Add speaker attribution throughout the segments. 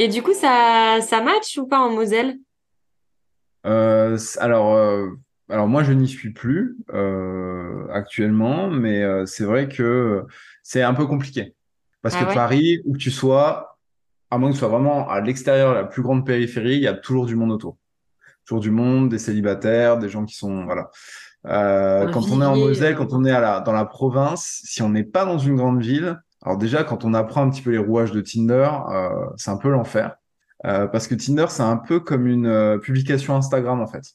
Speaker 1: Et du coup, ça, ça match ou pas en Moselle?
Speaker 2: Euh, alors, euh, alors moi, je n'y suis plus euh, actuellement, mais c'est vrai que c'est un peu compliqué. Parce
Speaker 1: Ah
Speaker 2: que
Speaker 1: ouais?
Speaker 2: Paris, où que tu sois, à moins que tu sois vraiment à l'extérieur, la plus grande périphérie, il y a toujours du monde autour. Toujours du monde, des célibataires, des gens qui sont, voilà. Quand on est en Moselle, quand on est à la, dans la province, si on n'est pas dans une grande ville, alors déjà, quand on apprend un petit peu les rouages de Tinder, euh, c'est un peu l'enfer. Euh, parce que Tinder, c'est un peu comme une euh, publication Instagram, en fait.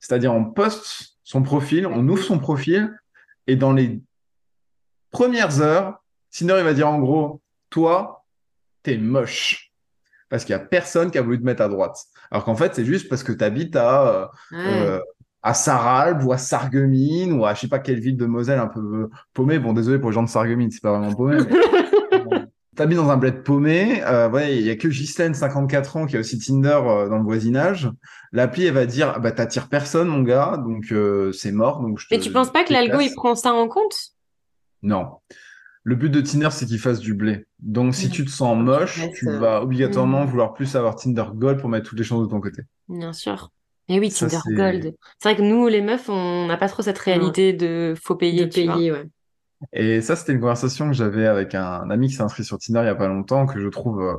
Speaker 2: C'est-à-dire, on poste son profil, on ouvre son profil, et dans les premières heures, Tinder, il va dire en gros, toi, t'es moche. Parce qu'il y a personne qui a voulu te mettre à droite. Alors qu'en fait, c'est juste parce que tu habites à, à Sarralbe ou à Sarreguemines ou à je sais pas quelle ville de Moselle un peu euh, paumée. Bon, désolé pour les gens de Sarreguemines, c'est pas vraiment paumé. Mais... bon. T'habites dans un bled paumé, euh, ouais, il y a que Ghislaine, 54 ans, qui a aussi Tinder euh, dans le voisinage. L'appli, elle va dire, ah bah t'attires personne, mon gars, donc euh, c'est mort. Donc je te,
Speaker 1: Mais tu penses pas que l'algo, il prend ça en compte?
Speaker 2: Non. Le but de Tinder, c'est qu'il fasse du blé. Donc, si tu te sens moche, tu vas obligatoirement
Speaker 1: mm.
Speaker 2: vouloir plus avoir Tinder Gold pour mettre toutes les chances de ton côté.
Speaker 1: Bien sûr. Et oui,
Speaker 2: Ça,
Speaker 1: Tinder Gold. C'est vrai que nous, les meufs, on n'a pas trop cette réalité de faut payer,
Speaker 3: de
Speaker 1: tu vois.
Speaker 3: payer, ouais.
Speaker 2: Et ça, c'était une conversation que j'avais avec un ami qui s'est inscrit sur Tinder il y a pas longtemps, que je trouve, euh,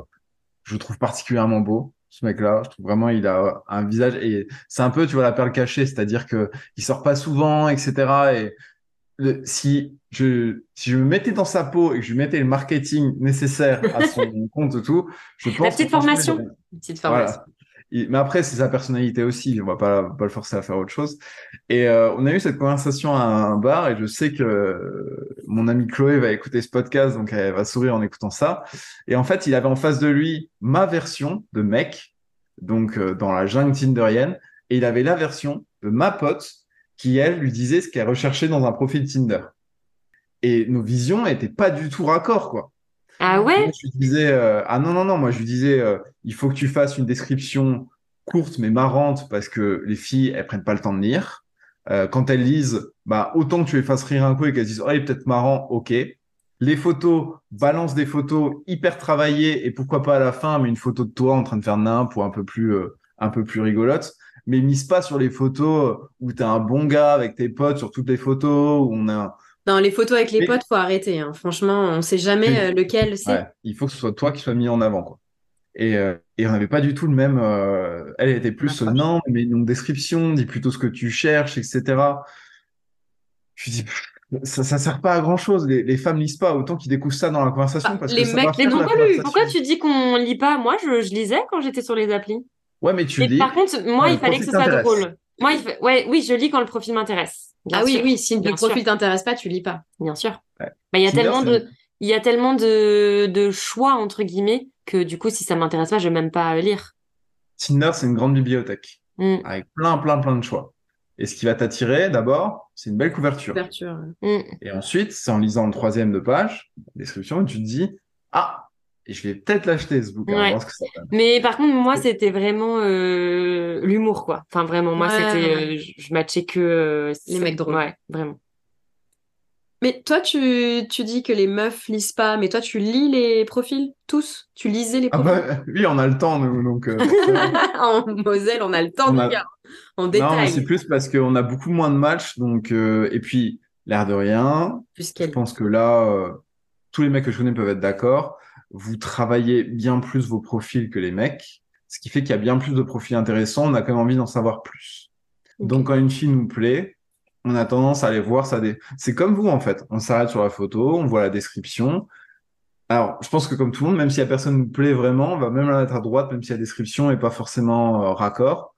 Speaker 2: je trouve particulièrement beau. Ce mec-là, je trouve vraiment, il a un visage et c'est un peu, tu vois, la perle cachée, c'est-à-dire que il sort pas souvent, etc. Et le- si je, si je me mettais dans sa peau et que je lui mettais le marketing nécessaire à son compte et tout, je pense
Speaker 1: La petite formation.
Speaker 3: Une petite
Speaker 2: Voilà. Mais après, c'est sa personnalité aussi. On va pas, pas le forcer à faire autre chose. Et euh, on a eu cette conversation à un bar et je sais que euh, mon amie Chloé va écouter ce podcast, donc elle va sourire en écoutant ça. Et en fait, il avait en face de lui ma version de mec, donc euh, dans la jungle tinderienne, et il avait la version de ma pote qui, elle, lui disait ce qu'elle recherchait dans un profil Tinder. Et nos visions étaient pas du tout raccord, quoi.
Speaker 1: Ah ouais
Speaker 2: Moi, je lui disais, euh, ah non, non, non, moi je lui disais, euh, il faut que tu fasses une description courte mais marrante parce que les filles, elles prennent pas le temps de lire. Euh, quand elles lisent, bah, autant que tu les fasses rire un coup et qu'elles disent, oh, il est peut-être marrant, ok. Les photos, balance des photos hyper travaillées et pourquoi pas à la fin, mais une photo de toi en train de faire nimp ou un peu plus, un peu plus rigolote. Mais mise pas sur les photos où t'es un bon gars avec tes potes sur toutes les photos où on a,
Speaker 3: Non, les photos avec les
Speaker 2: Mais-
Speaker 3: potes, faut arrêter. hein. Franchement, on sait jamais euh, lequel c'est.
Speaker 2: Ouais, il faut que ce soit toi qui sois mis en avant, quoi. Et, euh, et on n'avait pas du tout le même. euh, elle était plus euh, non, mais une description, dis plutôt ce que tu cherches, etc. Je dis, ça, ça sert pas à grand chose. Les, les femmes lisent pas autant qu'ils découvrent ça dans la conversation
Speaker 3: Ah,
Speaker 2: parce
Speaker 3: les
Speaker 2: que ça
Speaker 3: mecs,
Speaker 2: faire la
Speaker 1: pourquoi, tu dis qu'on lit pas? Moi, je, je lisais quand j'étais sur les applis.
Speaker 2: Ouais, mais tu
Speaker 1: Et
Speaker 2: lis.
Speaker 1: par contre, moi, il fallait que ce soit drôle. Moi, il fa- ouais, oui, je lis quand le profil m'intéresse. Bien
Speaker 3: Ah oui,
Speaker 1: sûr.
Speaker 3: oui, si
Speaker 1: bien
Speaker 3: le profil t'intéresse pas, tu lis pas.
Speaker 1: Bien sûr.
Speaker 2: Ouais.
Speaker 1: Bah, il y a tellement de, il y a tellement de, de choix, entre guillemets, que du coup, si ça m'intéresse pas, je vais même pas lire.
Speaker 2: Tinder, c'est une grande bibliothèque
Speaker 1: Mm,
Speaker 2: avec plein, plein, plein de choix. Et ce qui va t'attirer, d'abord, c'est une belle couverture.
Speaker 3: Couverture.
Speaker 1: mm.
Speaker 2: Et ensuite, c'est en lisant le troisième de page, la description, tu te dis, ah, et je vais peut-être l'acheter ce bouquin,
Speaker 1: Ouais.
Speaker 2: voir ce que ça donne.
Speaker 1: Mais par contre, moi, c'était vraiment euh, l'humour, quoi. Enfin, vraiment, moi,
Speaker 3: Ouais,
Speaker 1: c'était,
Speaker 3: ouais.
Speaker 1: euh, je, matchais que euh,
Speaker 3: Les mecs drôles.
Speaker 1: Ouais, vraiment.
Speaker 3: Mais toi, tu, tu dis que les meufs lisent pas, mais toi, tu lis les profils tous? Tu lisais les
Speaker 2: Ah
Speaker 3: profils?
Speaker 2: bah, oui, on a le temps, nous, donc. euh.
Speaker 3: En Moselle, on a le temps,
Speaker 2: On
Speaker 3: les
Speaker 2: a-
Speaker 3: gars. En
Speaker 2: non, mais
Speaker 3: détail.
Speaker 2: c'est plus parce qu'on a beaucoup moins de matchs, donc. euh, et puis, l'air de rien, je pense que là, euh, tous les mecs que je connais peuvent être d'accord. Vous travaillez bien plus vos profils que les mecs, ce qui fait qu'il y a bien plus de profils intéressants. On a quand même envie d'en savoir plus. Donc, quand une fille nous plaît, on a tendance à aller voir ça. Des... C'est comme vous, en fait. On s'arrête sur la photo, on voit la description. Alors, je pense que comme tout le monde, même si la personne nous plaît vraiment, on va même la mettre à droite, même si la description est pas forcément euh, raccord.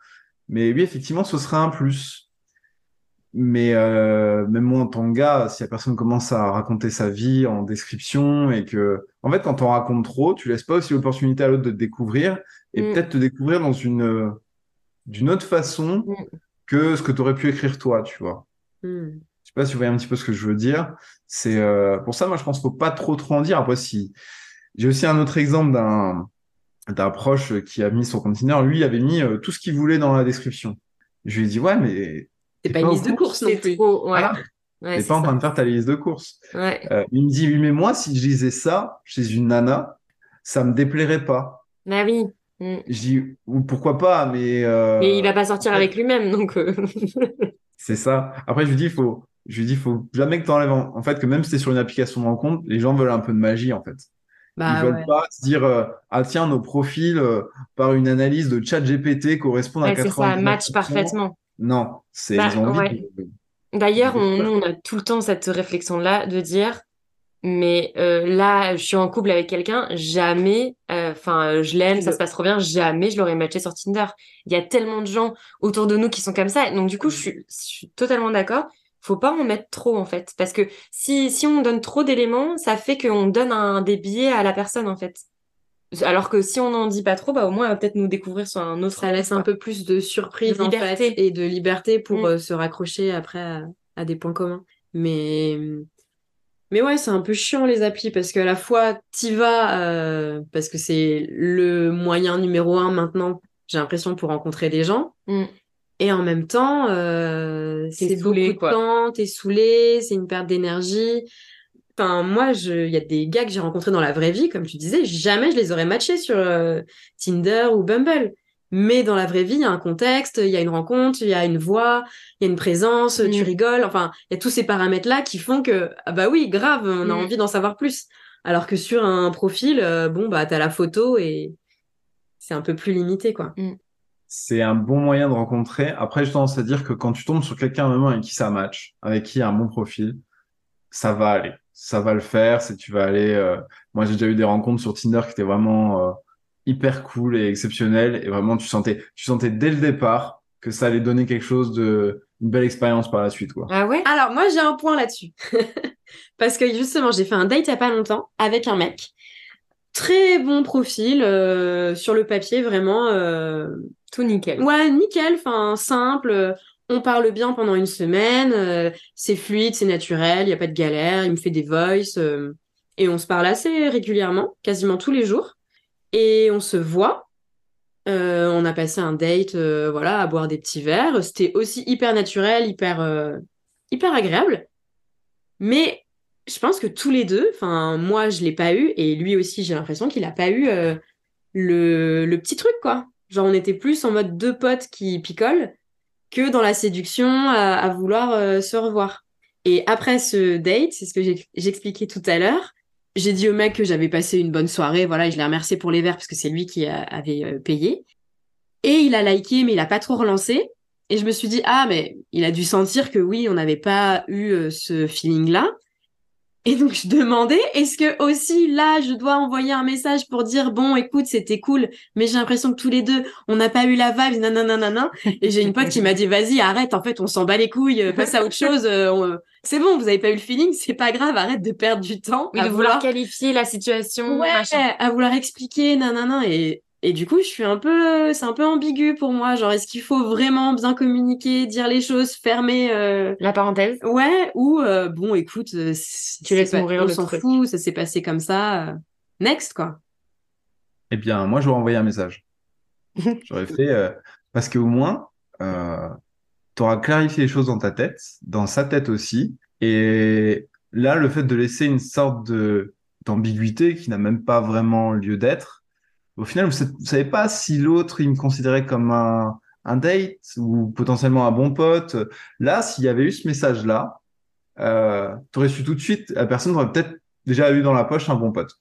Speaker 2: Mais oui, effectivement, ce serait un plus. Mais euh, même moi, en tant que gars, si la personne commence à raconter sa vie en description et que, en fait, quand on raconte trop, tu laisses pas aussi l'opportunité à l'autre de te découvrir. et
Speaker 1: Mm.
Speaker 2: peut-être te découvrir dans une, euh, d'une autre façon
Speaker 1: Mm.
Speaker 2: que ce que tu aurais pu écrire toi, tu vois.
Speaker 3: Hmm.
Speaker 2: Je sais pas si vous voyez un petit peu ce que je veux dire. C'est euh, pour ça, moi, je pense qu'il faut pas trop trop en dire. Après, si j'ai aussi un autre exemple d'un d'un proche qui a mis son compte Tinder. Lui, il avait mis euh, tout ce qu'il voulait dans la description. Je lui ai dit, ouais, mais
Speaker 3: C'est pas une liste de courses non
Speaker 1: C'est
Speaker 3: plus.
Speaker 1: trop, ouais.
Speaker 2: voilà,
Speaker 1: Ouais,
Speaker 2: t'es
Speaker 1: c'est
Speaker 2: pas en train de faire ta liste de courses.
Speaker 1: Ouais.
Speaker 2: Euh, il me dit, oui, mais moi, si je lisais ça chez une nana, ça me déplairait pas.
Speaker 1: Bah oui. Mm.
Speaker 2: Je dis, ou pourquoi pas, mais euh,
Speaker 1: Mais il va pas sortir
Speaker 2: ouais.
Speaker 1: avec lui-même, donc. euh,
Speaker 2: c'est ça. Après, je lui dis, faut, je lui dis, faut jamais que t'enlèves. En... en fait, que même si t'es sur une application de rencontre, les gens veulent un peu de magie, en fait.
Speaker 3: Bah
Speaker 2: Ils veulent
Speaker 3: ouais.
Speaker 2: pas se dire, euh, ah tiens, nos profils, euh, par une analyse de chat GPT correspondent à
Speaker 1: Ouais, c'est ça,
Speaker 2: 99%.
Speaker 1: match parfaitement.
Speaker 2: Non, c'est,
Speaker 1: Bah,
Speaker 2: ils ont envie
Speaker 1: ouais.
Speaker 2: de-
Speaker 1: D'ailleurs, on, nous, on a tout le temps cette réflexion-là de dire, mais euh, là, je suis en couple avec quelqu'un, jamais, euh, enfin, je l'aime, ça se passe trop bien, jamais je l'aurais matché sur Tinder. Il y a tellement de gens autour de nous qui sont comme ça. Donc, du coup, je suis, je suis totalement d'accord. Faut pas en mettre trop, en fait. Parce que si, si on donne trop d'éléments, ça fait qu'on donne un, des biais à la personne, en fait. Alors que si on n'en dit pas trop, bah, au moins, elle va peut-être nous découvrir sur un autre
Speaker 3: Ça laisse
Speaker 1: quoi.
Speaker 3: un peu plus de surprise
Speaker 1: De
Speaker 3: en
Speaker 1: liberté.
Speaker 3: fait, et de liberté pour
Speaker 1: Mm.
Speaker 3: euh, se raccrocher après à, à des points communs. Mais mais ouais, c'est un peu chiant les applis parce qu'à la fois t'y vas euh, parce que c'est le moyen numéro un maintenant, j'ai l'impression pour rencontrer des gens.
Speaker 1: Mm.
Speaker 3: Et en même temps, euh, c'est beaucoup de temps, t'es saoulé, c'est une perte d'énergie. Enfin, moi, je, il y a des gars que j'ai rencontrés dans la vraie vie, comme tu disais, jamais je les aurais matchés sur euh, Tinder ou Bumble. Mais dans la vraie vie, il y a un contexte, il y a une rencontre, il y a une voix, il y a une présence,
Speaker 1: Mm.
Speaker 3: tu rigoles. Enfin, il y a tous ces paramètres-là qui font que, ah bah oui, grave, on a
Speaker 1: Mm.
Speaker 3: envie d'en savoir plus. Alors que sur un profil, euh, bon, bah, t'as la photo et c'est un peu plus limité, quoi.
Speaker 2: c'est un bon moyen de rencontrer. Après, j'ai tendance à dire que quand tu tombes sur quelqu'un vraiment avec qui ça match, avec qui il y a un bon profil, ça va aller. Ça va le faire. C'est tu vas aller. euh, Moi, j'ai déjà eu des rencontres sur Tinder qui étaient vraiment euh, hyper cool et exceptionnelles. Et vraiment, tu sentais, tu sentais dès le départ que ça allait donner quelque chose de, une belle expérience par la suite, quoi.
Speaker 1: Ah ouais?
Speaker 3: Alors, moi, j'ai un point là-dessus. Parce que justement, j'ai fait un date il y a pas longtemps avec un mec. Très bon profil, euh, sur le papier, vraiment. euh,
Speaker 1: Tout nickel.
Speaker 3: Ouais, nickel, enfin, simple. On parle bien pendant une semaine. euh, c'est fluide, c'est naturel, il n'y a pas de galère. Il me fait des voices. euh, et on se parle assez régulièrement, quasiment tous les jours. Et on se voit. Euh, on a passé un date, voilà, à boire des petits verres. C'était aussi hyper naturel, hyper, hyper agréable. Mais je pense que tous les deux, moi, je l'ai pas eu, et lui aussi, j'ai l'impression qu'il a pas eu le, le petit truc, quoi. Genre, on était plus en mode deux potes qui picolent que dans la séduction à, vouloir euh, se revoir. Et après ce date, c'est ce que j'expliquais tout à l'heure, j'ai dit au mec que j'avais passé une bonne soirée, voilà, et je l'ai remercié pour les verres parce que c'est lui qui a- avait euh, payé. Et il a liké, mais il a pas trop relancé. Et je me suis dit, ah, mais il a dû sentir que oui, on n'avait pas eu euh, ce feeling-là. Et donc, je demandais, est-ce que aussi là, je dois envoyer un message pour dire, bon, écoute, c'était cool, mais j'ai l'impression que tous les deux, on n'a pas eu la vibe, nanana. Et j'ai une pote qui m'a dit, vas-y, arrête, en fait, on s'en bat les couilles, passe à autre chose. euh, on- C'est bon, vous avez pas eu le feeling, c'est pas grave, arrête de perdre du temps
Speaker 1: Oui,
Speaker 3: à
Speaker 1: de vouloir qualifier la situation,
Speaker 3: Ouais,
Speaker 1: machin.
Speaker 3: à vouloir expliquer, nanana. Et, et du coup, je suis un peu, c'est un peu ambigu pour moi. Genre, est-ce qu'il faut vraiment bien communiquer, dire les choses, fermer, euh,
Speaker 1: La parenthèse.
Speaker 3: ouais, ou euh, bon, écoute, euh,
Speaker 1: Tu laisses
Speaker 3: pas-
Speaker 1: mourir
Speaker 3: on
Speaker 1: le
Speaker 3: s'en fout, ça s'est passé comme ça. next, quoi.
Speaker 2: Eh bien, moi, j'aurais envoyé un message. J'aurais fait, euh, parce qu'au moins, euh, tu auras clarifié les choses dans ta tête, dans sa tête aussi. Et là, le fait de laisser une sorte de d'ambiguïté qui n'a même pas vraiment lieu d'être, au final, vous ne savez pas si l'autre, il me considérait comme un, un date ou potentiellement un bon pote. Là, s'il y avait eu ce message-là, euh, tu aurais su tout de suite, la personne aurait peut-être déjà eu dans la poche un bon pote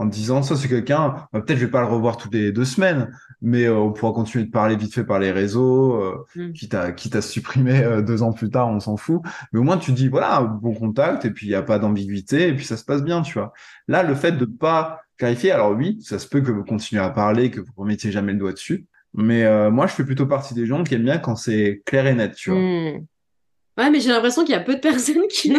Speaker 2: en te disant ça c'est quelqu'un bah, peut-être je vais pas le revoir toutes les deux semaines mais euh, on pourra continuer de parler vite fait par les réseaux euh,
Speaker 3: Mm.
Speaker 2: quitte à quitte à se supprimer euh, deux ans plus tard on s'en fout mais au moins tu dis voilà bon contact et puis il y a pas d'ambiguïté et puis ça se passe bien tu vois là le fait de pas clarifier alors oui ça se peut que vous continuez à parler que vous remettiez jamais le doigt dessus mais euh, moi je fais plutôt partie des gens qui aiment bien quand c'est clair et net tu vois
Speaker 1: Hmm.
Speaker 3: Ouais, mais j'ai l'impression qu'il y a peu de personnes qui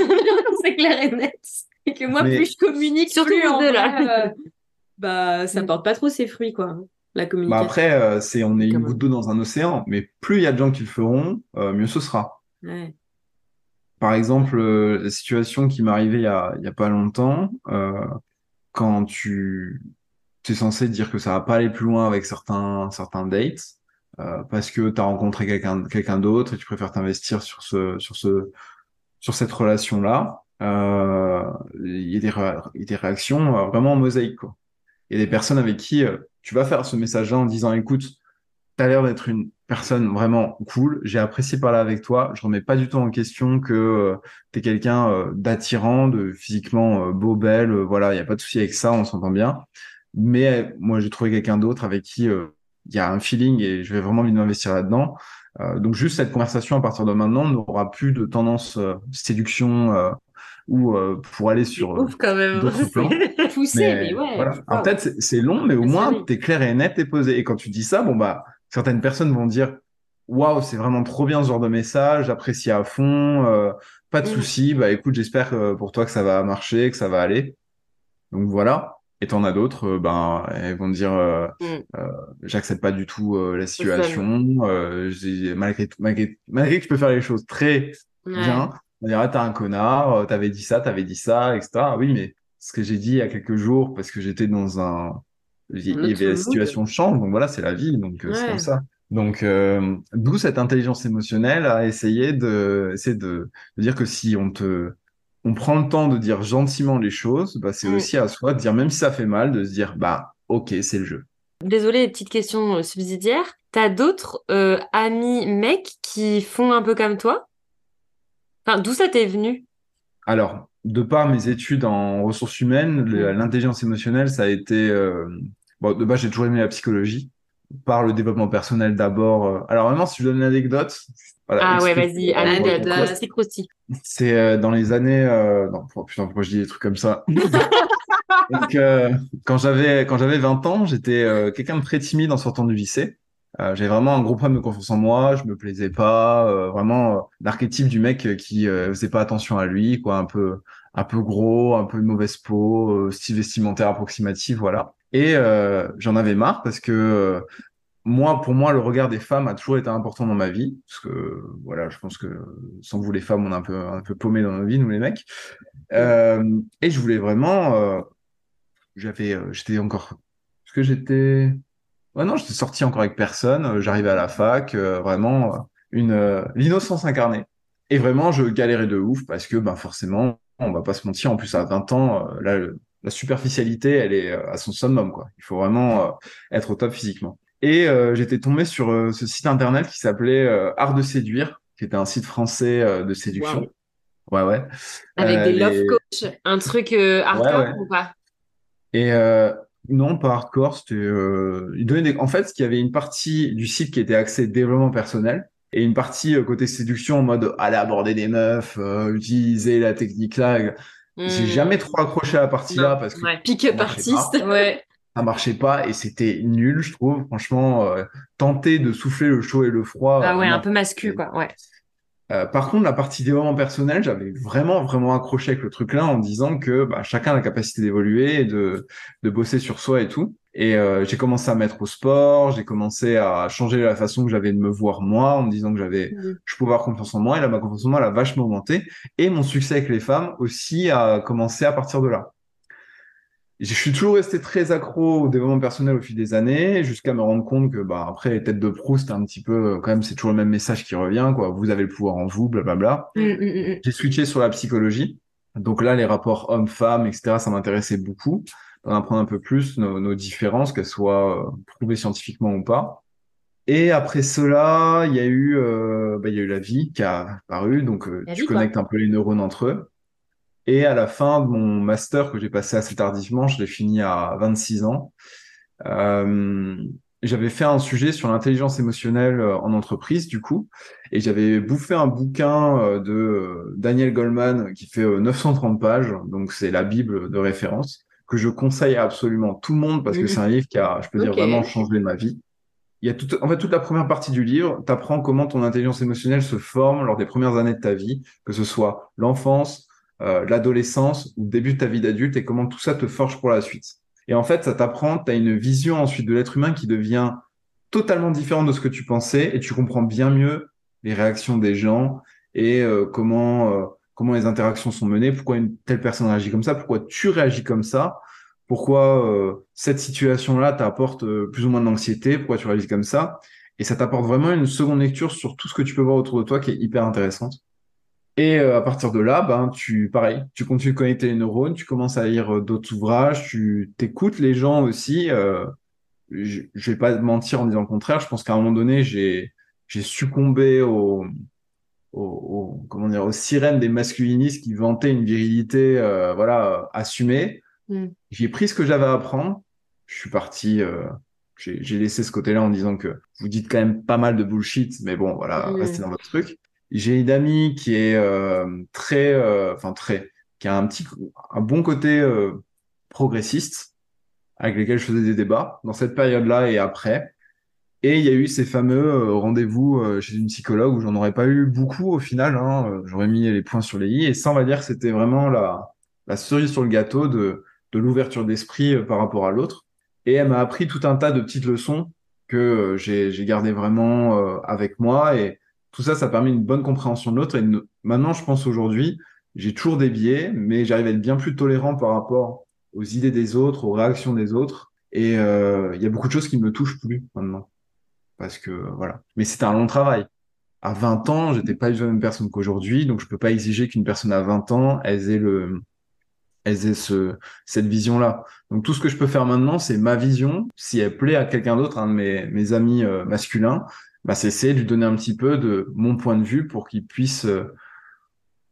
Speaker 3: c'est clair et net. Et que moi,
Speaker 2: Mais-
Speaker 3: plus je communique,
Speaker 1: Surtout
Speaker 3: plus en
Speaker 1: deux, là.
Speaker 3: euh, bah, ça
Speaker 1: Mm.
Speaker 3: porte pas trop ses fruits, quoi. la
Speaker 2: Bah
Speaker 3: communication.
Speaker 2: après, euh, c'est on est une goutte d'eau dans un océan, mais plus il y a de gens qui le feront, euh, mieux ce sera.
Speaker 3: Ouais.
Speaker 2: Par exemple, euh, la situation qui m'est arrivée il y a, il y a pas longtemps, euh, quand tu es censé dire que ça va pas aller plus loin avec certains, certains dates, euh, parce que tu as rencontré quelqu'un quelqu'un d'autre et tu préfères t'investir sur ce, sur ce, sur cette relation-là, euh, il y a des, réactions euh, vraiment en mosaïque, quoi. A des personnes avec qui euh, tu vas faire ce message-là en disant, écoute, tu as l'air d'être une personne vraiment cool, j'ai apprécié parler avec toi, je remets pas du tout en question que tu es quelqu'un euh, d'attirant, de physiquement euh, beau, belle, euh, voilà, il n'y a pas de souci avec ça, on s'entend bien. Mais euh, moi, j'ai trouvé quelqu'un d'autre avec qui euh, il y a un feeling et je vais vraiment envie de m'investir là-dedans. Euh, donc juste cette conversation à partir de maintenant n'aura plus de tendance euh, séduction euh, ou euh, pour aller sur euh, d'autres plans.
Speaker 3: Poussé, mais, ouais.
Speaker 2: voilà.
Speaker 3: wow.
Speaker 2: Alors, peut-être c'est- long, mais au moins
Speaker 3: Passionné.
Speaker 2: t'es clair et net, t'es posé. Et quand tu dis ça, bon bah certaines personnes vont dire waouh, c'est vraiment trop bien ce genre de message, j'apprécie à fond, euh, pas de
Speaker 1: Mm.
Speaker 2: souci. Bah écoute, j'espère pour toi que ça va marcher, que ça va aller. Donc voilà. Et t'en as d'autres, euh, ben elles vont dire euh,
Speaker 1: Mm.
Speaker 2: euh, j'accepte pas du tout la situation. malgré malgré, malgré que je peux faire les choses très
Speaker 3: Ouais.
Speaker 2: bien. On dirait, ah, t'es un connard, euh, t'avais dit ça, t'avais dit ça, etc. Oui, mais ce que j'ai dit il y a quelques jours, parce que j'étais dans un... Il la situation change, donc voilà, c'est la vie, donc euh, c'est comme ça. Donc, euh, d'où cette intelligence émotionnelle à essayer de, essayer de, de dire que si on te, on prend le temps de dire gentiment les choses, bah, c'est
Speaker 1: Mm.
Speaker 2: aussi à soi de dire, même si ça fait mal, de se dire, bah, ok, c'est le jeu.
Speaker 1: Désolée, petite question subsidiaire. T'as d'autres euh, amis mecs qui font un peu comme toi? Enfin, d'où ça t'est venu?
Speaker 2: Alors, de par mes études en ressources humaines,
Speaker 1: Mm.
Speaker 2: l'intelligence émotionnelle, ça a été... euh, Bon, de base, j'ai toujours aimé la psychologie, par le développement personnel d'abord. euh. Alors, vraiment, si je donne une anecdote... voilà,
Speaker 1: Ah ouais, vas-y, anecdote, c'est croustillant.
Speaker 2: C'est euh, dans les années... euh, Non, oh, putain, pourquoi je dis des trucs comme ça? Donc, euh, quand j'avais quand j'avais 20 ans, j'étais quelqu'un de très timide en sortant du lycée. Euh, j'avais vraiment un gros problème de confiance en moi, je me plaisais pas, euh, vraiment euh, l'archétype du mec qui faisait pas attention à lui, quoi, un peu un peu gros, un peu de mauvaise peau, style vestimentaire approximatif, voilà. Et j'en avais marre parce que moi, pour moi, le regard des femmes a toujours été important dans ma vie, parce que voilà, je pense que sans vous les femmes, on est un peu un peu paumés dans nos vies, nous les mecs. Et je voulais vraiment j'avais, j'étais encore, parce que j'étais, ouais non, j'étais sorti encore avec personne. euh, J'arrivais à la fac, euh, vraiment euh, une euh, l'innocence incarnée. Et vraiment, je galérais de ouf parce que, ben forcément, on va pas se mentir. En plus, à 20 ans, euh, là, le- la superficialité, elle est à son summum, quoi. Il faut vraiment être au top physiquement. Et j'étais tombé sur ce site internet qui s'appelait Art de séduire, qui était un site français de séduction. Ouais, ouais.
Speaker 1: Avec des love
Speaker 2: les-
Speaker 1: coach, un truc hardcore
Speaker 2: ouais.
Speaker 1: ou pas?
Speaker 2: Et euh, non, pas hardcore, c'était euh, il donnait des... En fait, il y avait une partie du site qui était axée développement personnel et une partie euh, côté séduction en mode aller aborder des meufs, euh, utiliser la technique là. J'ai
Speaker 1: Hmm.
Speaker 2: jamais trop accroché à la partie là
Speaker 1: Non,
Speaker 2: parce que
Speaker 1: ouais.
Speaker 3: Pick-up
Speaker 2: Ça marchait
Speaker 3: artiste.
Speaker 1: Ouais.
Speaker 2: ça marchait pas et c'était nul, je trouve. Franchement, euh, tenter de souffler le chaud et le froid.
Speaker 1: Ah ouais,
Speaker 2: euh,
Speaker 1: un peu mascu, quoi. Ouais.
Speaker 2: Euh, par contre, la partie développement personnel, j'avais vraiment, vraiment accroché avec le truc-là en disant que bah, chacun a la capacité d'évoluer et de, de bosser sur soi et tout. Et euh, j'ai commencé à mettre au sport, j'ai commencé à changer la façon que j'avais de me voir moi en me disant que j'avais, je pouvais avoir confiance en moi. Et là, ma confiance en moi, elle a vachement augmenté. Et mon succès avec les femmes aussi a commencé à partir de là. Je suis toujours resté très accro au développement personnel au fil des années, jusqu'à me rendre compte que, bah, après, les têtes de Proust, un petit peu, quand même, c'est toujours le même message qui revient, quoi. Vous avez le pouvoir en vous, blablabla.
Speaker 1: Hmm, hmm, hmm.
Speaker 2: J'ai switché sur la psychologie. Donc là, les rapports hommes-femmes, etc., ça m'intéressait beaucoup. D'en apprendre un peu plus, nos, nos différences, qu'elles soient euh, prouvées scientifiquement ou pas. Et après cela, il y a eu, euh, bah, il y a eu la vie qui a apparu. Donc, euh, tu
Speaker 1: vie, quoi.
Speaker 2: connectes un peu les neurones entre eux. Et à la fin de mon master que j'ai passé assez tardivement, je l'ai fini à 26 ans. Euh, j'avais fait un sujet sur l'intelligence émotionnelle euh, en entreprise, du coup, et j'avais bouffé un bouquin euh, de Daniel Goleman qui fait euh, 930 pages, donc c'est la Bible de référence, que je conseille à absolument tout le monde parce que
Speaker 1: Mhm.
Speaker 2: c'est un livre qui a, je peux dire, vraiment changé ma vie. Il y a toute, en fait, toute la première partie du livre, tu apprends comment ton intelligence émotionnelle se forme lors des premières années de ta vie, que ce soit l'enfance, euh, l'adolescence ou début de ta vie d'adulte et comment tout ça te forge pour la suite. Et en fait, ça t'apprend, tu as une vision ensuite de l'être humain qui devient totalement différente de ce que tu pensais et tu comprends bien mieux les réactions des gens et euh, comment, euh, comment les interactions sont menées, pourquoi une telle personne réagit comme ça, pourquoi tu réagis comme ça, pourquoi euh, cette situation-là t'apporte plus ou moins d'anxiété, pourquoi tu réagis comme ça. Et ça t'apporte vraiment une seconde lecture sur tout ce que tu peux voir autour de toi qui est hyper intéressante. Et à partir de là, ben, tu, pareil, tu continues de connecter les neurones, tu commences à lire d'autres ouvrages, tu t'écoutes les gens aussi. je, je vais pas te mentir en disant le contraire. Je pense qu'à un moment donné, j'ai, j'ai succombé au, au, comment dire, aux sirènes des masculinistes qui vantaient une virilité euh, voilà, assumée. Mm. J'ai pris ce que j'avais à apprendre. Je suis parti, euh, j'ai laissé ce côté-là en disant que vous dites quand même pas mal de bullshit, mais bon, voilà, mm. restez dans votre truc. J'ai une amie qui est euh, très, euh, enfin très, qui a un petit, un bon côté euh, progressiste, avec lesquels je faisais des débats dans cette période-là et après. Et il y a eu ces fameux euh, rendez-vous chez une psychologue où j'en aurais pas eu beaucoup au final. Hein, J'aurais mis les points sur les i. Et ça, on va dire que c'était vraiment la, la cerise sur le gâteau de, de l'ouverture d'esprit par rapport à l'autre. Et elle m'a appris tout un tas de petites leçons que j'ai gardé vraiment avec moi. Et tout ça, ça permet une bonne compréhension de l'autre. Et maintenant, je pense aujourd'hui, j'ai toujours des biais, mais j'arrive à être bien plus tolérant par rapport aux idées des autres, aux réactions des autres. Et il y a beaucoup de choses qui me touchent plus maintenant parce que voilà. Mais c'était un long travail. À 20 ans, j'étais pas la même personne qu'aujourd'hui, donc je peux pas exiger qu'une personne à 20 ans elle ait le elle ait ce, cette vision-là. Donc tout ce que je peux faire maintenant, c'est ma vision. Si elle plaît à quelqu'un d'autre, un de mes, mes amis euh, masculins, bah, c'est essayer de lui donner un petit peu de mon point de vue pour qu'il puisse euh,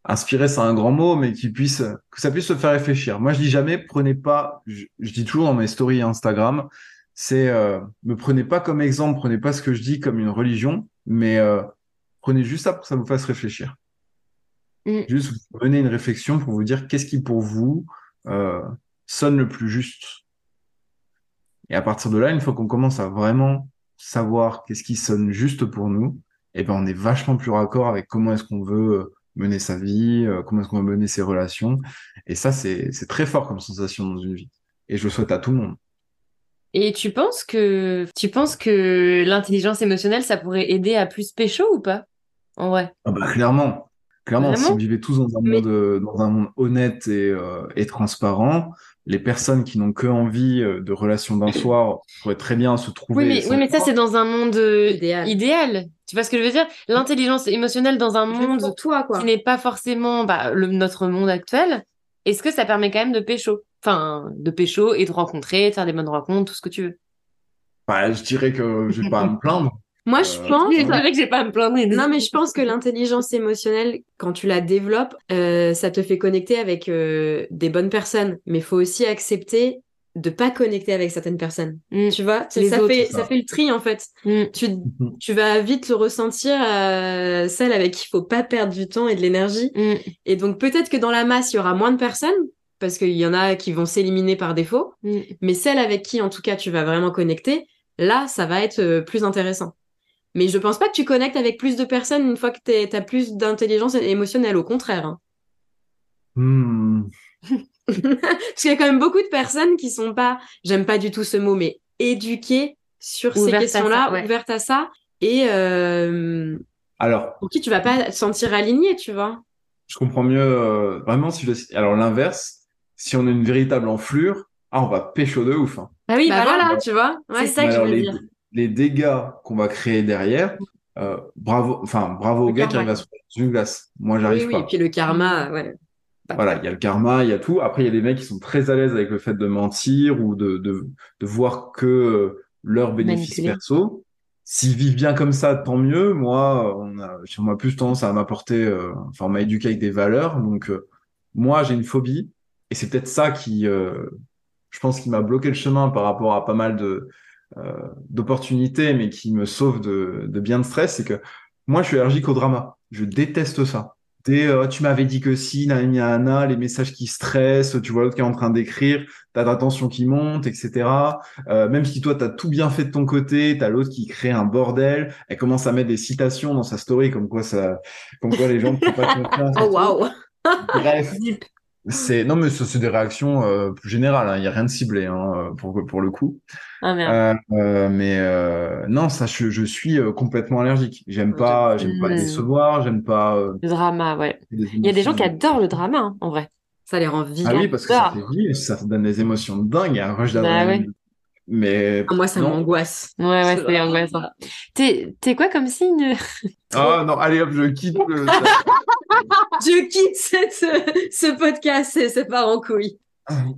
Speaker 2: inspirer, c'est un grand mot, mais qu'il puisse que ça puisse se faire réfléchir. Moi, je dis jamais, prenez pas. Je, je dis toujours dans mes stories Instagram, c'est euh, me prenez pas comme exemple, prenez pas ce que je dis comme une religion, mais euh, prenez juste ça pour que ça vous fasse réfléchir. Mm. Juste vous mener une réflexion pour vous dire qu'est-ce qui pour vous euh, sonne le plus juste. Et à partir de là, une fois qu'on commence à vraiment savoir qu'est-ce qui sonne juste pour nous, eh ben on est vachement plus raccord avec comment est-ce qu'on veut euh, mener sa vie, euh, comment est-ce qu'on veut mener ses relations. Et ça, c'est très fort comme sensation dans une vie. Et je le souhaite à tout le monde.
Speaker 1: Et tu penses que tu penses que l'intelligence émotionnelle, ça pourrait aider à plus pécho ou pas? En vrai?
Speaker 2: Ah bah, Clairement. Clairement, si on vivait tous dans un, monde, euh, dans un monde honnête et, euh, et transparent, les personnes qui n'ont que envie euh, de relations d'un soir pourraient très bien se trouver.
Speaker 1: Oui, mais, oui, mais ça, c'est dans un monde idéal. Tu vois ce que je veux dire? L'intelligence émotionnelle dans un monde
Speaker 3: toi, quoi.
Speaker 1: qui n'est pas forcément bah, le, notre monde actuel, est-ce que ça permet quand même de pécho? Enfin, de pécho et de rencontrer, de faire des bonnes rencontres, tout ce que tu veux.
Speaker 2: Bah, je dirais que je vais pas à me plaindre.
Speaker 3: Moi, je euh, pense.
Speaker 1: C'est vrai que j'ai pas à me plaindre.
Speaker 3: Non, mais je pense que l'intelligence émotionnelle, quand tu la développes, euh, ça te fait connecter avec euh, des bonnes personnes. Mais il faut aussi accepter de pas connecter avec certaines personnes. Mm. Tu vois, ça, fait, ça. fait le tri en fait. Mm. Tu, tu vas vite le ressentir à celle avec qui il faut pas perdre du temps et de l'énergie. Mm. Et donc peut-être que dans la masse, il y aura moins de personnes parce qu'il y en a qui vont s'éliminer par défaut. Mais celle avec qui en tout cas tu vas vraiment connecter, là, ça va être euh, plus intéressant. Mais je pense pas que tu connectes avec plus de personnes une fois que tu as plus d'intelligence émotionnelle, au contraire. Hein.
Speaker 2: Hmm.
Speaker 3: Parce qu'il y a quand même beaucoup de personnes qui sont pas, j'aime pas du tout ce mot, mais éduquées sur ces questions-là, ouvertes à ça, et euh,
Speaker 2: alors
Speaker 3: pour qui tu vas pas te sentir aligné, tu vois.
Speaker 2: Je comprends mieux euh, vraiment si je alors l'inverse, si on a une véritable enflure, ah on va pécho de ouf. Hein.
Speaker 3: Ah oui, bah, bah voilà, tu vois, c'est ça que je veux
Speaker 2: les,
Speaker 3: dire.
Speaker 2: Les dégâts qu'on va créer derrière, euh, bravo, enfin bravo au gars qui arrive à se une glace. Moi j'arrive
Speaker 3: oui,
Speaker 2: pas.
Speaker 3: Oui, et puis le karma, ouais.
Speaker 2: Voilà, il y a le karma, il y a tout. Après, il y a des mecs qui sont très à l'aise avec le fait de mentir ou de, de, de voir que leurs bénéfices perso. S'ils vivent bien comme ça, tant mieux. Moi, on a, on a plus tendance à m'apporter, euh, enfin, on m'a éduqué avec des valeurs. Donc, euh, moi, j'ai une phobie. Et c'est peut-être ça qui, je pense, qui m'a bloqué le chemin par rapport à pas mal de d'opportunités, mais qui me sauve de, de bien de stress. C'est que moi, je suis allergique au drama. Je déteste ça. Euh, tu m'avais dit que si, nana, les messages qui stressent, tu vois l'autre qui est en train d'écrire, t'as ta tension qui monte, etc. Euh, même si toi, t'as tout bien fait de ton côté, t'as l'autre qui crée un bordel, elle commence à mettre des citations dans sa story, comme quoi ça, comme quoi les gens ne font pas confiance.
Speaker 3: oh, waouh!
Speaker 2: Bref. c'est non mais c'est des réactions euh, plus générales. hein. Il y a rien de ciblé hein, pour pour le coup.
Speaker 1: Ah merde.
Speaker 2: Euh, euh, mais euh, non, ça, je, je suis complètement allergique. J'aime pas, j'aime pas
Speaker 1: Mm.
Speaker 2: décevoir, j'aime pas.
Speaker 1: Le drama, ouais. Il y a des gens qui adorent le drama, hein, en vrai.
Speaker 3: Ça les rend vivants.
Speaker 2: Ah oui, parce que ça fait vivre, ça te donne des émotions dingues, un rush
Speaker 1: Bah.
Speaker 2: Mais
Speaker 3: Ah, Moi, ça
Speaker 2: non.
Speaker 3: m'angoisse.
Speaker 1: Ouais, ouais,
Speaker 3: C'est-
Speaker 1: angoissant. T'es, t'es quoi comme signe?
Speaker 2: Ah non, allez hop, je quitte le.
Speaker 3: Je quitte cette, ce podcast, c'est c'est part en couille.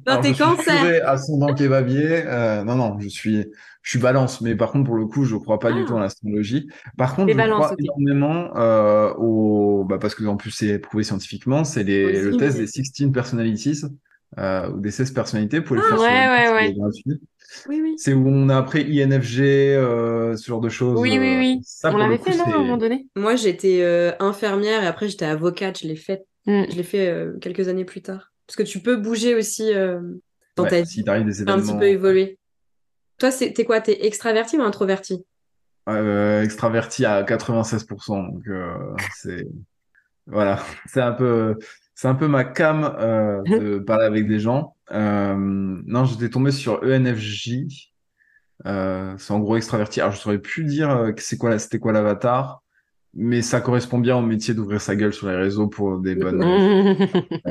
Speaker 2: Alors,
Speaker 3: t'es
Speaker 2: je suis
Speaker 3: cancer.
Speaker 2: ascendant kebabier. Euh, non, non, je suis, je suis balance, mais par contre, pour le coup, je crois pas du
Speaker 1: Ah.
Speaker 2: tout en l'astrologie. Par contre,
Speaker 1: T'es
Speaker 2: je
Speaker 1: balance,
Speaker 2: crois énormément euh, au, bah, parce que en plus c'est prouvé scientifiquement, c'est les, le test des 16 personalities ou des 16 personnalités. Vous pouvez le
Speaker 3: Ah,
Speaker 2: faire sur
Speaker 1: ouais,
Speaker 2: le
Speaker 1: ouais,
Speaker 2: site,
Speaker 1: ouais.
Speaker 2: c'est gratuit.
Speaker 3: Oui, oui.
Speaker 2: C'est où on a après INFG, euh, ce genre de choses.
Speaker 1: Oui, oui,
Speaker 2: euh,
Speaker 1: oui.
Speaker 2: ça,
Speaker 1: On l'avait fait, non, à un moment donné?
Speaker 3: Moi, j'étais euh, infirmière et après, j'étais avocate. Je l'ai fait,
Speaker 1: Mm.
Speaker 3: je l'ai fait euh, quelques années plus tard. Parce que tu peux bouger aussi euh, dans
Speaker 2: Ouais,
Speaker 3: ta vie,
Speaker 2: s'il t'arrive des
Speaker 3: un petit
Speaker 2: événements
Speaker 3: peu évoluer. Toi, c'est- t'es quoi? T'es extraverti ou introverti?
Speaker 2: euh, extraverti à 96%, donc euh, c'est voilà, c'est un peu c'est un peu ma cam euh, de parler avec des gens. Euh, non, j'étais tombé sur ENFJ. Euh, c'est en gros extraverti. Alors je saurais plus dire euh, que c'est quoi c'était quoi l'avatar, mais ça correspond bien au métier d'ouvrir sa gueule sur les réseaux pour des bonnes.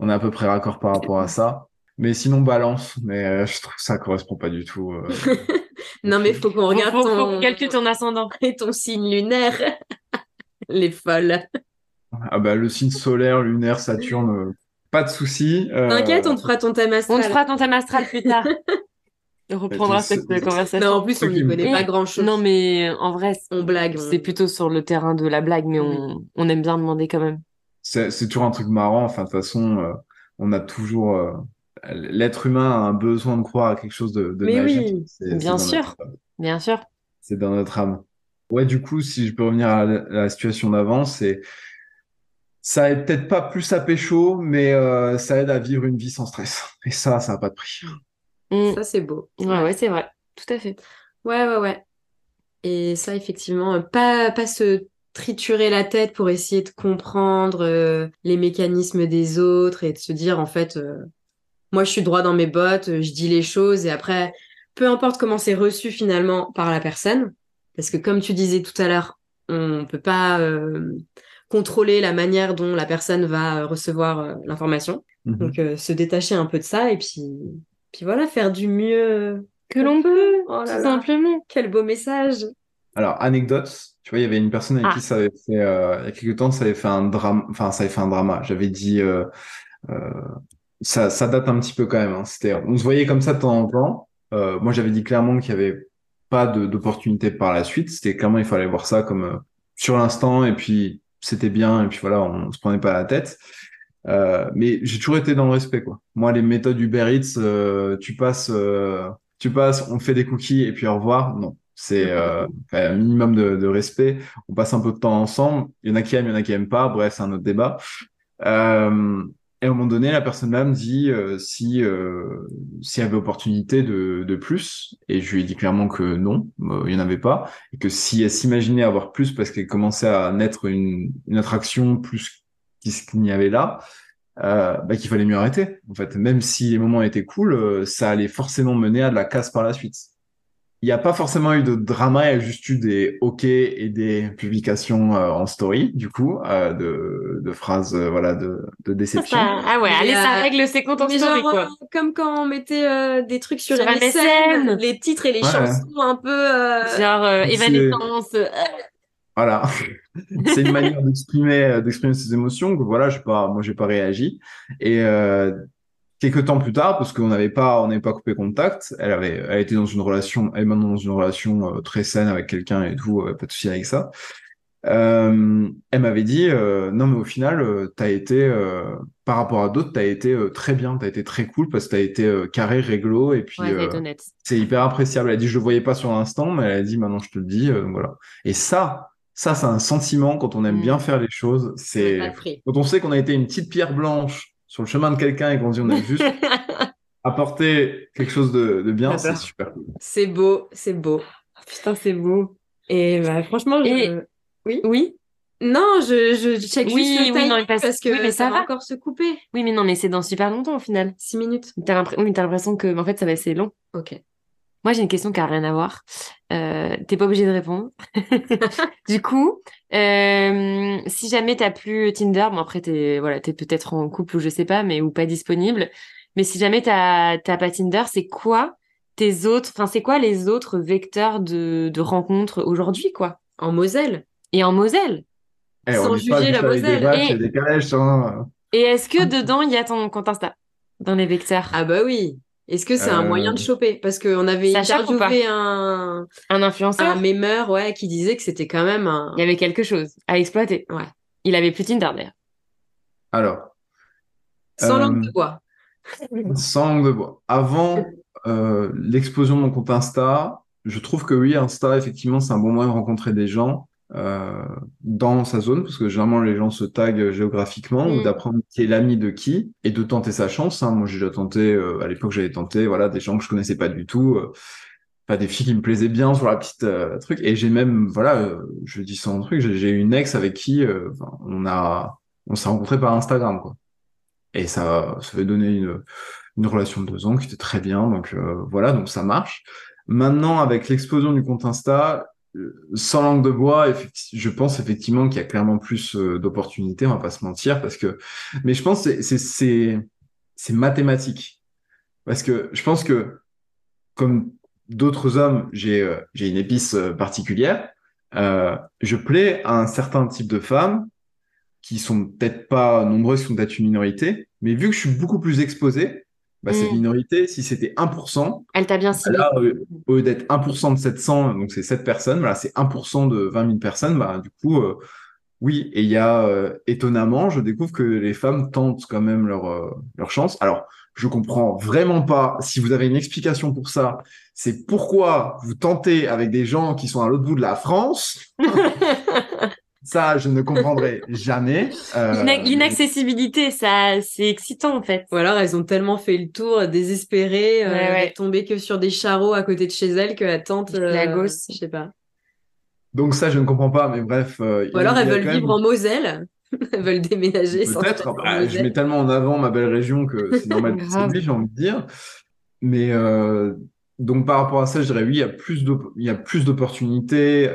Speaker 2: On est à peu près raccord par rapport à ça. Mais sinon balance, mais euh, je trouve que ça correspond pas du tout. euh.
Speaker 3: Non, mais faut qu'on
Speaker 1: Faut,
Speaker 3: regarde
Speaker 1: faut, faut
Speaker 3: ton...
Speaker 1: qu'on calcule ton ascendant.
Speaker 3: et ton signe lunaire. Les folles.
Speaker 2: Ah bah le signe solaire, lunaire, Saturne, euh, pas de souci. Euh,
Speaker 3: T'inquiète, on te fera ton thème
Speaker 1: On
Speaker 3: astral.
Speaker 1: te fera ton thème astral plus tard. On reprendra
Speaker 2: c'est-
Speaker 1: cette conversation.
Speaker 3: Non, en plus, on n'y connaît pas grand-chose.
Speaker 1: Non, mais en vrai,
Speaker 3: On blague. on-
Speaker 1: c'est plutôt sur le terrain de la blague, mais on, on aime bien demander quand même.
Speaker 2: C'est toujours un truc marrant. Enfin, de toute façon, euh, on a toujours. euh, L'être humain a un besoin de croire à quelque chose de, de
Speaker 3: Mais
Speaker 2: magique.
Speaker 3: oui,
Speaker 1: bien sûr.
Speaker 2: notre-
Speaker 1: Bien sûr.
Speaker 2: C'est dans notre âme. Ouais, du coup, si je peux revenir à la, à la situation d'avant, c'est. Ça aide peut-être pas plus à pécho, mais euh, ça aide à vivre une vie sans stress. Et ça, ça n'a pas de prix.
Speaker 1: Mm.
Speaker 3: Ça, c'est beau.
Speaker 1: Ouais, ouais, c'est vrai. Tout à fait.
Speaker 3: Ouais, ouais, ouais. Et ça, effectivement, euh, pas, pas se triturer la tête pour essayer de comprendre euh, les mécanismes des autres et de se dire, en fait, euh, moi, je suis droit dans mes bottes, je dis les choses et après, peu importe comment c'est reçu finalement par la personne, parce que comme tu disais tout à l'heure, on peut pas euh, contrôler la manière dont la personne va euh, recevoir euh, l'information.
Speaker 2: Mhm.
Speaker 3: Donc, euh, se détacher un peu de ça et puis, puis voilà, faire du mieux
Speaker 1: Que l'on peut,
Speaker 3: Oh là
Speaker 1: tout
Speaker 3: là.
Speaker 1: simplement.
Speaker 3: Quel beau message.
Speaker 2: Alors, anecdote, tu vois, il y avait une personne avec
Speaker 1: Ah.
Speaker 2: qui ça avait fait, euh, il y a quelques temps, ça avait fait un drame, enfin, ça avait fait un drama. J'avais dit, euh, euh, ça, ça date un petit peu quand même. hein. C'était, on se voyait comme ça de temps en temps. Euh, moi, j'avais dit clairement qu'il y avait pas d'opportunité par la suite. C'était clairement, il fallait voir ça comme euh, sur l'instant et puis c'était bien et puis voilà, on, se prenait pas la tête. Euh, mais j'ai toujours été dans le respect, quoi. Moi, les méthodes Uber Eats, euh, tu passes, euh, tu passes, on fait des cookies et puis au revoir. Non, c'est un minimum de, de respect. On passe un peu de temps ensemble. Il y en a qui aiment, il y en a qui aiment pas. Bref, c'est un autre débat. Et à un moment donné, la personne là me dit euh, si euh, s'il y avait opportunité de, de plus, et je lui ai dit clairement que non, euh, il y en avait pas, et que si elle s'imaginait avoir plus parce qu'elle commençait à naître une, une attraction plus qu'il n'y avait là, euh, bah, qu'il fallait mieux arrêter. En fait, même si les moments étaient cool, euh, ça allait forcément mener à de la casse par la suite. Il n'y a pas forcément eu de drama, il y a juste eu des OK et des publications euh, en story, du coup, euh, de, de phrases euh, voilà, de, de déception.
Speaker 1: Ça- ah ouais, allez, ça
Speaker 3: euh,
Speaker 1: règle ses comptes en
Speaker 3: Mais
Speaker 1: story,
Speaker 3: genre,
Speaker 1: quoi.
Speaker 3: comme quand on mettait euh, des trucs sur,
Speaker 1: Sur
Speaker 3: MSN,
Speaker 1: MSN.
Speaker 3: les titres et les
Speaker 2: Ouais.
Speaker 3: chansons un peu... euh,
Speaker 1: Genre, euh, évanescence.
Speaker 2: Voilà, c'est une manière d'exprimer d'exprimer ses émotions. Que voilà, j'ai pas, moi j'ai pas réagi. Et euh, quelques temps plus tard, parce qu'on n'avait pas, on n'avait pas coupé contact, elle avait, elle était dans une relation, elle est maintenant dans une relation euh, très saine avec quelqu'un et tout, euh, pas de souci avec ça. Euh, elle m'avait dit, euh, non mais au final, euh, t'as été, par rapport à d'autres, t'as été très bien, t'as été très cool parce que t'as été carré, réglo et puis
Speaker 1: Ouais,
Speaker 2: c'est hyper appréciable. Elle a dit, je le voyais pas sur l'instant, mais elle a dit, maintenant je te le dis, donc voilà. Et ça, ça, c'est un sentiment quand on aime
Speaker 1: Mm.
Speaker 2: bien faire les choses. C'est quand on sait qu'on a été une petite pierre blanche sur le chemin de quelqu'un et qu'on dit on a juste apporté quelque chose de, de bien, c'est super cool.
Speaker 3: C'est beau, c'est beau.
Speaker 1: Putain, c'est beau.
Speaker 3: Et bah, franchement, je...
Speaker 1: Et-
Speaker 3: oui.
Speaker 1: Oui.
Speaker 3: Non, je, je check
Speaker 1: Oui,
Speaker 3: juste le
Speaker 1: oui, non, parce-
Speaker 3: parce que
Speaker 1: oui, mais ça
Speaker 3: ça,
Speaker 1: va.
Speaker 3: va encore se couper.
Speaker 1: Oui, mais non, mais c'est dans super longtemps au final.
Speaker 3: Six minutes.
Speaker 1: T'as l'impr- oui, mais t'as l'impression que, en fait, ça va c'est long.
Speaker 3: Ok.
Speaker 1: Moi, j'ai une question qui a rien à voir. Euh, t'es pas obligé de répondre. du coup, euh, si jamais t'as plus Tinder, bon après t'es voilà, t'es peut-être en couple ou je sais pas, mais ou pas disponible. Mais si jamais t'as t'as pas Tinder, c'est quoi tes autres, enfin c'est quoi les autres vecteurs de de rencontres aujourd'hui quoi?
Speaker 3: En Moselle.
Speaker 1: Et en Moselle.
Speaker 2: Eh,
Speaker 3: Sans
Speaker 2: on n'est pas
Speaker 3: juger la Moselle.
Speaker 2: matchs
Speaker 1: Et-
Speaker 2: et des calèches, hein.
Speaker 1: Et est-ce que dedans il y a ton compte Insta dans les vecteurs?
Speaker 3: Ah bah oui. Est-ce que c'est un
Speaker 2: Euh,
Speaker 3: moyen de choper? Parce qu'on avait interviewé un,
Speaker 1: Un influenceur?
Speaker 3: un mémeur ouais, qui disait que c'était quand même un...
Speaker 1: Il y avait quelque chose à exploiter.
Speaker 3: Ouais.
Speaker 1: Il avait plus Tinder d'ailleurs.
Speaker 2: Alors,
Speaker 3: Sans
Speaker 2: Euh,
Speaker 3: langue de bois.
Speaker 2: sans langue de bois. Avant euh, l'explosion de mon compte Insta, je trouve que oui, Insta, effectivement, c'est un bon moyen de rencontrer des gens euh, dans sa zone, parce que généralement, les gens se taguent géographiquement, ou
Speaker 1: Mm.
Speaker 2: d'apprendre qui est l'ami de qui, et de tenter sa chance. hein. Moi, j'ai déjà tenté, euh, à l'époque, j'avais tenté, voilà, des gens que je connaissais pas du tout, euh, pas des filles qui me plaisaient bien sur la petite euh, truc. Et j'ai même, voilà, je dis sans truc, j'ai une ex avec qui euh, on a, on s'est rencontrés par Instagram, quoi. Et ça, ça fait donner une, une relation de deux ans qui était très bien. Donc euh, voilà, donc ça marche. Maintenant, avec l'explosion du compte Insta, sans langue de bois, je pense effectivement qu'il y a clairement plus euh, d'opportunités, on va pas se mentir, parce que, mais je pense que c'est- mathématique, parce que je pense que comme d'autres hommes, j'ai euh, une épice euh, particulière. Euh, je plais à un certain type de femmes qui sont peut-être pas nombreuses, qui sont peut-être une minorité, mais vu que je suis beaucoup plus exposé, bah, cette
Speaker 1: Mm.
Speaker 2: minorité, si c'était 1%,
Speaker 1: Elle t'a bien ciblé.
Speaker 2: là, euh, au lieu d'être 1% de 700, donc c'est 7 personnes, voilà, c'est 1% de 20 000 personnes, bah, du coup, euh, oui, et il y a, euh, étonnamment, je découvre que les femmes tentent quand même leur, euh, leur chance. Alors, je comprends vraiment pas, si vous avez une explication pour ça, c'est pourquoi vous tentez avec des gens qui sont à l'autre bout de la France. Ça, je ne comprendrai jamais. Euh,
Speaker 1: L'ina- L'inaccessibilité, ça, c'est excitant en fait.
Speaker 3: Ou alors elles ont tellement fait le tour, euh, désespérées, euh,
Speaker 1: Ouais, ouais.
Speaker 3: d'être tombées que sur des charreaux à côté de chez elles, que la tante...
Speaker 1: La
Speaker 3: euh,
Speaker 1: gosse.
Speaker 3: Je sais pas.
Speaker 2: Donc ça, je ne comprends pas, mais bref. euh,
Speaker 3: Ou alors elles veulent
Speaker 2: même-
Speaker 3: vivre en Moselle. elles veulent déménager. sans
Speaker 2: Peut-être, bah, je
Speaker 3: Moselle.
Speaker 2: mets tellement en avant ma belle région que c'est normal lui, j'ai envie de dire. Mais euh, donc par rapport à ça, je dirais oui, il y a plus d'opportunités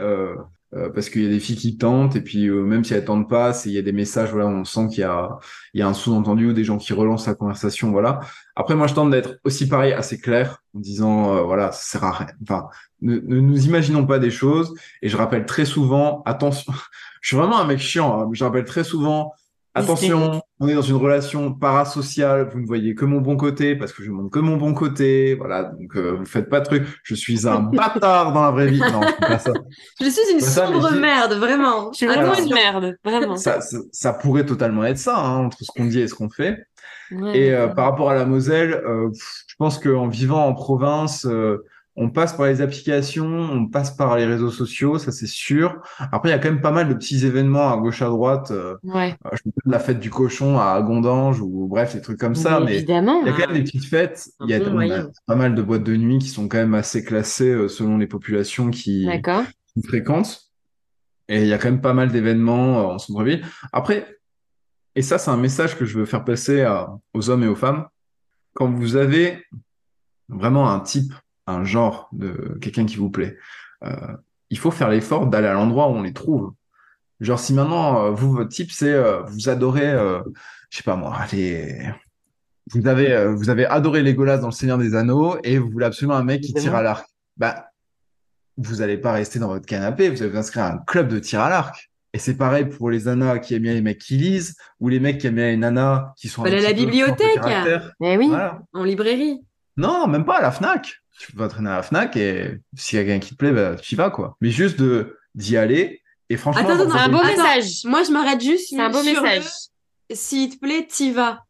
Speaker 2: euh, parce qu'il y a des filles qui tentent et puis euh, même si elles tentent pas, il y a des messages voilà, on sent qu'il y a il y a un sous-entendu ou des gens qui relancent la conversation, voilà. Après moi je tente d'être aussi pareil assez clair en disant euh, voilà, ça sert à rien. Enfin, ne, ne nous imaginons pas des choses et je rappelle très souvent attention, je suis vraiment un mec chiant, hein, je rappelle très souvent Attention, on est dans une relation parasociale. Vous ne voyez que mon bon côté parce que je montre que mon bon côté. Voilà, donc euh, vous faites pas de trucs. Je suis un bâtard dans la vraie vie. Non, je pas ça.
Speaker 3: Je suis une
Speaker 2: ça,
Speaker 3: sombre merde, vraiment.
Speaker 1: Je suis vraiment une merde, vraiment.
Speaker 2: Ça, ça, ça pourrait totalement être ça hein, entre ce qu'on dit et ce qu'on fait.
Speaker 1: Ouais,
Speaker 2: Et euh, par rapport à la Moselle, euh, pff, je pense qu'en vivant en province, euh, on passe par les applications, on passe par les réseaux sociaux, ça c'est sûr. Après, il y a quand même pas mal de petits événements à gauche à droite. euh,
Speaker 1: Ouais.
Speaker 2: je me rappelle la fête du cochon à Gondange ou bref, des trucs comme ça. Mais
Speaker 1: évidemment.
Speaker 2: Il y a quand même des petites fêtes. Il y a
Speaker 3: moyen.
Speaker 2: pas mal de boîtes de nuit qui sont quand même assez classées euh, selon les populations qui, fréquentent. Et il y a quand même pas mal d'événements euh, en centre-ville. Après, et ça, c'est un message que je veux faire passer aux hommes et aux femmes. Quand vous avez vraiment un type, un genre de quelqu'un qui vous plaît, euh, il faut faire l'effort d'aller à l'endroit où on les trouve. Genre, si maintenant, euh, vous, votre type, c'est, euh, vous adorez, euh, je sais pas moi, les, vous avez, euh, vous avez adoré Legolas dans Le Seigneur des Anneaux et vous voulez absolument un mec qui tire à l'arc. Bah, vous allez pas rester dans votre canapé, vous allez vous inscrire à un club de tir à l'arc. Et c'est pareil pour les nanas qui aiment bien les mecs qui lisent ou les mecs qui aiment bien les nanas qui sont
Speaker 3: à
Speaker 2: petit
Speaker 3: la bibliothèque.
Speaker 1: Eh oui.
Speaker 2: Voilà.
Speaker 3: En librairie.
Speaker 2: Non, même pas à la Fnac. Tu peux traîner à la Fnac et s'il y a quelqu'un qui te plaît, bah, tu y vas, quoi. Mais juste de, d'y aller. Et franchement,
Speaker 3: Attends, attends,
Speaker 1: C'est un beau
Speaker 3: Attends,
Speaker 1: message.
Speaker 3: Moi, je m'arrête juste
Speaker 1: C'est un beau
Speaker 3: le
Speaker 1: message.
Speaker 3: s'il te plaît, t'y vas.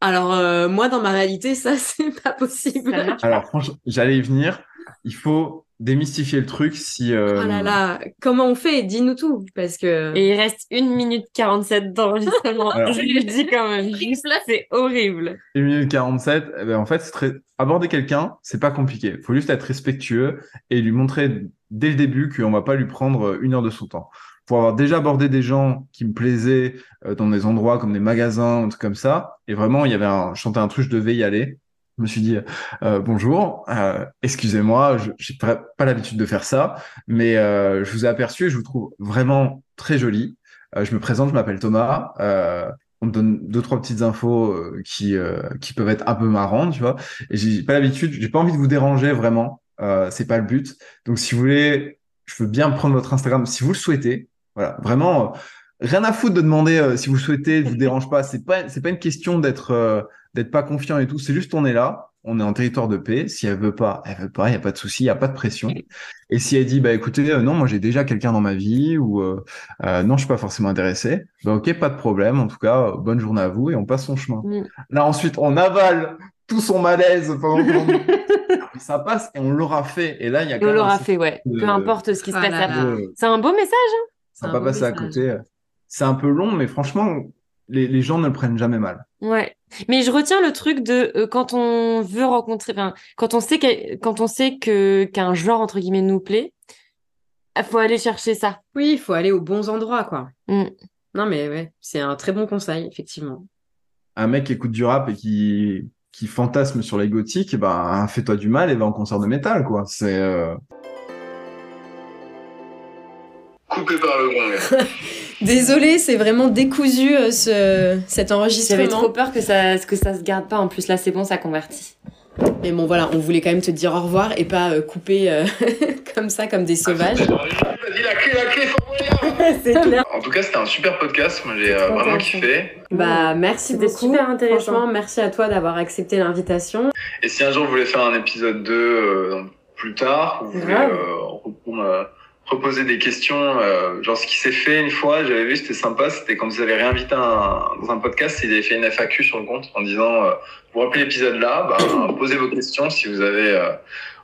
Speaker 3: Alors, euh, moi, dans ma réalité, ça, c'est pas possible.
Speaker 2: Alors, franchement, j'allais y venir. Il faut démystifier le truc si. euh,
Speaker 3: Oh là là, comment on fait? Dis-nous tout, parce que...
Speaker 1: Et il reste 1 minute 47 d'enregistrement.
Speaker 2: Alors.
Speaker 1: Je le dis quand même. Juste là, c'est horrible.
Speaker 2: 1 minute 47, eh ben, en fait, c'est très... aborder quelqu'un, c'est pas compliqué. Il faut juste être respectueux et lui montrer dès le début qu'on va pas lui prendre une heure de son temps. pour avoir déjà abordé des gens qui me plaisaient euh, dans des endroits comme des magasins, ou trucs comme ça. Et vraiment, il y avait un, je chantais un truc, je devais y aller. Je me suis dit euh, bonjour, euh, excusez-moi, je j'ai pas, l'habitude de faire ça, mais euh, je vous ai aperçu et je vous trouve vraiment très joli. Euh, je me présente, je m'appelle Thomas. Euh, on me donne deux trois petites infos euh, qui euh, qui peuvent être un peu marrantes, tu vois. Et j'ai pas l'habitude, j'ai pas envie de vous déranger vraiment. Euh, c'est pas le but. Donc si vous voulez, je veux bien prendre votre Instagram si vous le souhaitez. Voilà, vraiment. Rien à foutre de demander euh, si vous le souhaitez, vous dérange pas. C'est pas, c'est pas une question d'être, euh, d'être pas confiant et tout. C'est juste on est là, on est en territoire de paix. Si elle veut pas, elle veut pas. Il y a pas de souci, il y a pas de pression. Et si elle dit bah écoutez, euh, non, moi j'ai déjà quelqu'un dans ma vie ou euh, euh, non, je suis pas forcément intéressé. Bah ok, pas de problème. En tout cas, euh, bonne journée à vous et on passe son chemin.
Speaker 1: Mm.
Speaker 2: Là ensuite, on avale tout son malaise pendant que ça passe et on l'aura fait. Et là, il y a quand
Speaker 1: On
Speaker 2: même
Speaker 1: l'aura fait, ouais.
Speaker 2: de-
Speaker 1: Peu importe ce qui se
Speaker 3: Ah
Speaker 1: passe
Speaker 3: là
Speaker 1: après.
Speaker 2: de-
Speaker 1: C'est un beau message. hein.
Speaker 2: ça va pas passer à côté. C'est un peu long, mais franchement, les, les gens ne le prennent jamais mal.
Speaker 1: Ouais. Mais je retiens le truc de euh, quand on veut rencontrer, enfin, quand on sait que, quand on sait que qu'un genre entre guillemets nous plaît, il faut aller chercher ça.
Speaker 3: Oui, il faut aller aux bons endroits, quoi.
Speaker 1: Mm.
Speaker 3: Non, mais ouais, c'est un très bon conseil, effectivement.
Speaker 2: Un mec qui écoute du rap et qui, qui fantasme sur les gothiques, ben, fais-toi du mal et va en concert de métal, quoi. C'est, euh,
Speaker 4: Coupé par le gong.
Speaker 3: Désolée, c'est vraiment décousu euh, ce, cet
Speaker 1: J'avais
Speaker 3: enregistrement.
Speaker 1: trop peur que ça, que ça se garde pas. En plus, là, c'est bon, ça convertit.
Speaker 3: Mais bon, voilà, on voulait quand même te dire au revoir et pas euh, couper euh, comme ça, comme des sauvages.
Speaker 4: Vas-y, la clé, la clé, sans moyen.
Speaker 1: c'est clair.
Speaker 4: En tout cas, c'était un super podcast. Moi, j'ai euh, vraiment kiffé.
Speaker 3: Bah, merci
Speaker 1: C'était
Speaker 3: beaucoup.
Speaker 1: super intéressant.
Speaker 3: Merci à toi d'avoir accepté l'invitation.
Speaker 4: Et si un jour vous voulez faire un épisode 2 euh, plus tard, vous voulez
Speaker 1: Grave.
Speaker 4: Reposer des questions, euh, genre ce qui s'est fait une fois, j'avais vu, c'était sympa, c'était quand vous avez réinvité un, dans un podcast, ils avaient fait une FAQ sur le compte en disant, euh, vous rappelez l'épisode là, bah, posez vos questions si vous avez euh,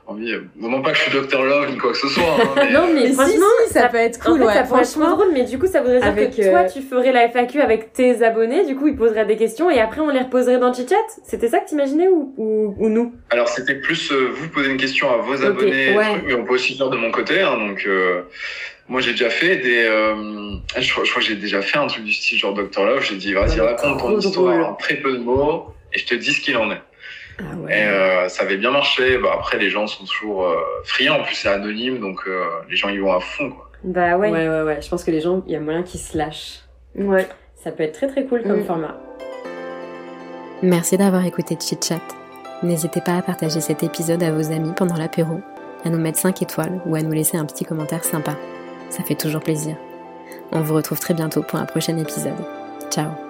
Speaker 4: envie. Bon, non pas que je suis Dr Love ni quoi que ce soit, hein, mais,
Speaker 1: Non, mais franchement,
Speaker 3: si, ça peut être cool,
Speaker 1: en fait,
Speaker 3: ouais,
Speaker 1: ça pourrait être trop
Speaker 3: franchement.
Speaker 1: drôle, mais du coup, ça voudrait dire
Speaker 3: Avec,
Speaker 1: que toi,
Speaker 3: euh,
Speaker 1: tu ferais la FAQ avec tes abonnés, du coup, ils poseraient des questions et après, on les reposerait dans le chit-chat? C'était ça que t'imaginais ou, ou, ou nous?
Speaker 4: Alors c'était plus euh, vous poser une question à vos abonnés,
Speaker 1: ouais.
Speaker 4: trucs, mais on peut aussi faire de mon côté. Hein, donc euh, moi j'ai déjà fait des, euh, je, crois, je crois que j'ai déjà fait un truc du style genre Dr Love. J'ai dit vas-y raconte ton histoire en très peu de mots et je te dis ce qu'il en est.
Speaker 3: Ah
Speaker 4: Et euh, ça avait bien marché. Bah, après les gens sont toujours euh, friands. En plus c'est anonyme donc euh, les gens y vont à fond quoi.
Speaker 1: Bah
Speaker 3: Ouais,
Speaker 1: ouais.
Speaker 3: ouais, ouais. Je pense que les gens, il y a moyen qu'ils se lâchent.
Speaker 1: Ouais.
Speaker 3: Ça peut être très très cool comme
Speaker 1: Mm.
Speaker 3: format.
Speaker 5: Merci d'avoir écouté Chit Chat. N'hésitez pas à partager cet épisode à vos amis pendant l'apéro, à nous mettre 5 étoiles ou à nous laisser un petit commentaire sympa. Ça fait toujours plaisir. On vous retrouve très bientôt pour un prochain épisode. Ciao